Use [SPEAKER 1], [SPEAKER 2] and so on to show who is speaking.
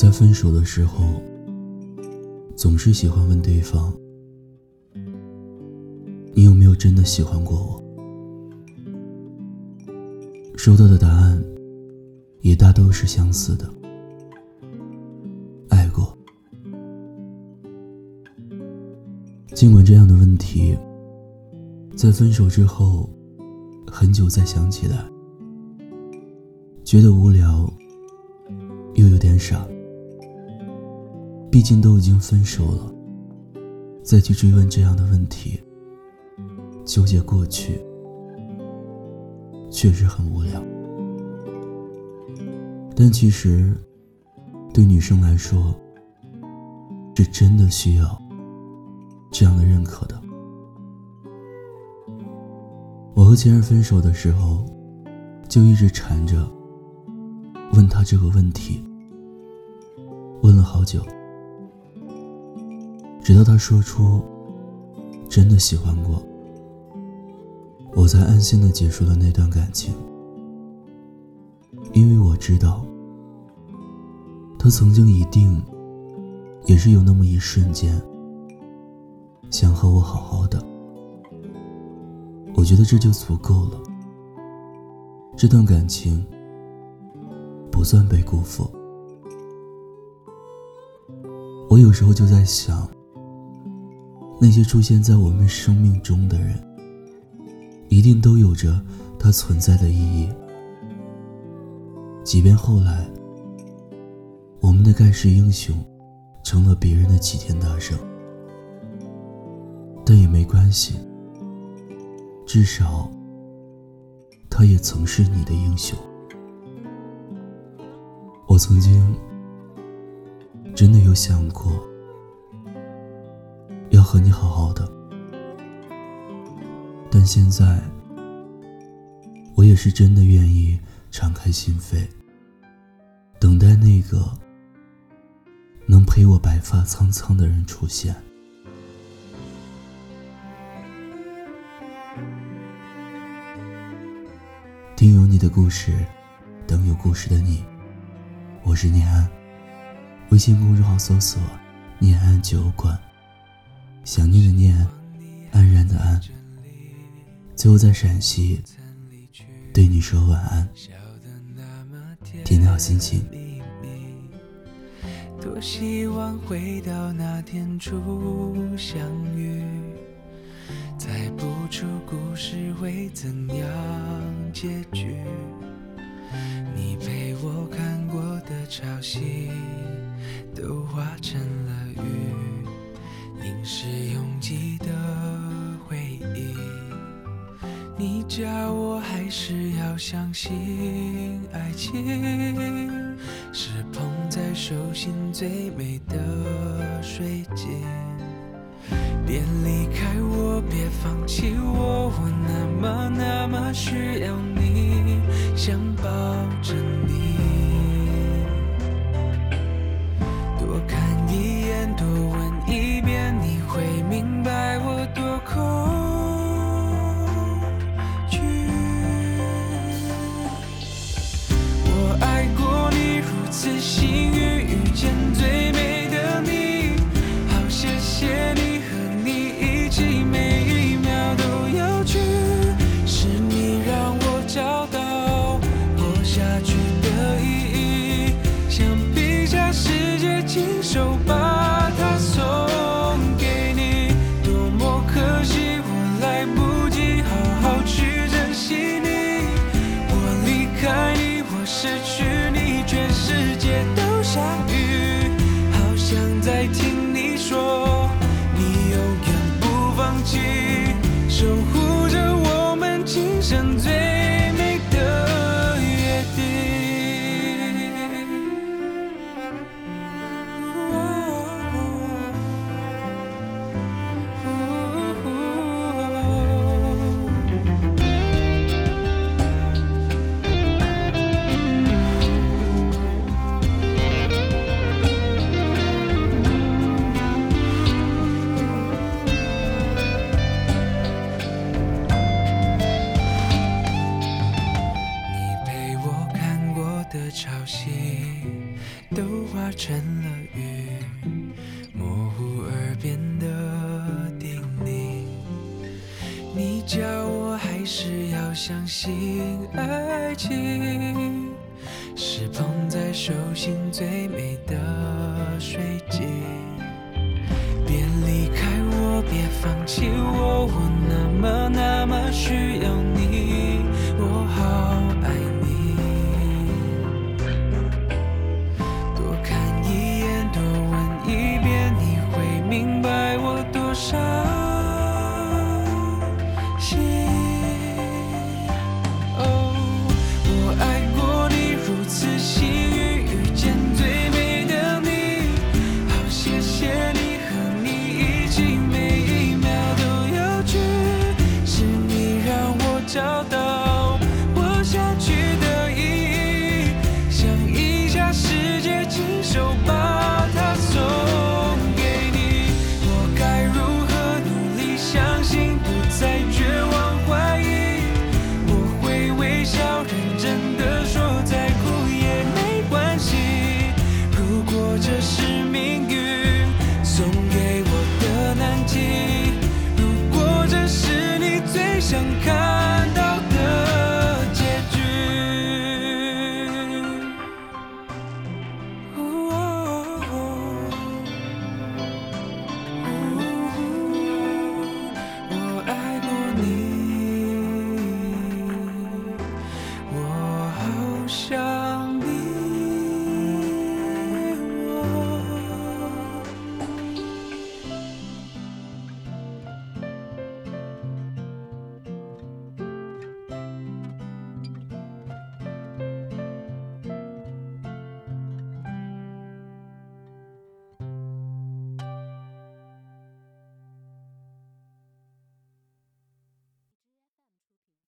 [SPEAKER 1] 在分手的时候，总是喜欢问对方：“你有没有真的喜欢过我？”收到的答案也大都是相似的，爱过。尽管这样的问题，在分手之后，很久再想起来，觉得无聊，又有点傻。毕竟都已经分手了，再去追问这样的问题，纠结过去，确实很无聊。但其实，对女生来说，是真的需要这样的认可的。我和前任分手的时候，就一直缠着问他这个问题，问了好久。直到他说出“真的喜欢过”，我才安心的结束了那段感情。因为我知道，他曾经一定也是有那么一瞬间想和我好好的。我觉得这就足够了，这段感情不算被辜负。我有时候就在想。那些出现在我们生命中的人，一定都有着它存在的意义。即便后来，我们的盖世英雄成了别人的齐天大圣，但也没关系。至少，他也曾是你的英雄。我曾经真的有想过。和你好好的，但现在我也是真的愿意敞开心扉，等待那个能陪我白发苍苍的人出现。听有你的故事，等有故事的你。我是念安，微信公众号搜索“念安酒馆”。想念的念，安然的安。最后在陕西，对你说晚安，天天好心情。
[SPEAKER 2] 多希望回到那天初相遇，猜不出故事会怎样结局。你陪我看过的潮汐，都化成了雨。是拥挤的回忆，你叫我还是要相信爱情，是捧在手心最美的水晶。别离开我，别放弃我，我那么那么需要你，想抱着幸运遇见最美的你，好谢谢你和你一起每一秒都有趣，是你让我找到活下去的意义，想笔下世界亲手把它送给你，多么可惜我来不及好好去珍惜你，我离开你，我失去你，全世界。雨好想再听你说你永远不放弃叫我还是要相信爱情，是捧在手心最美的水晶。别离开我，别放弃我，我那么那么需要你，我好爱你。多看一眼，多问一遍，你会明白我多少想。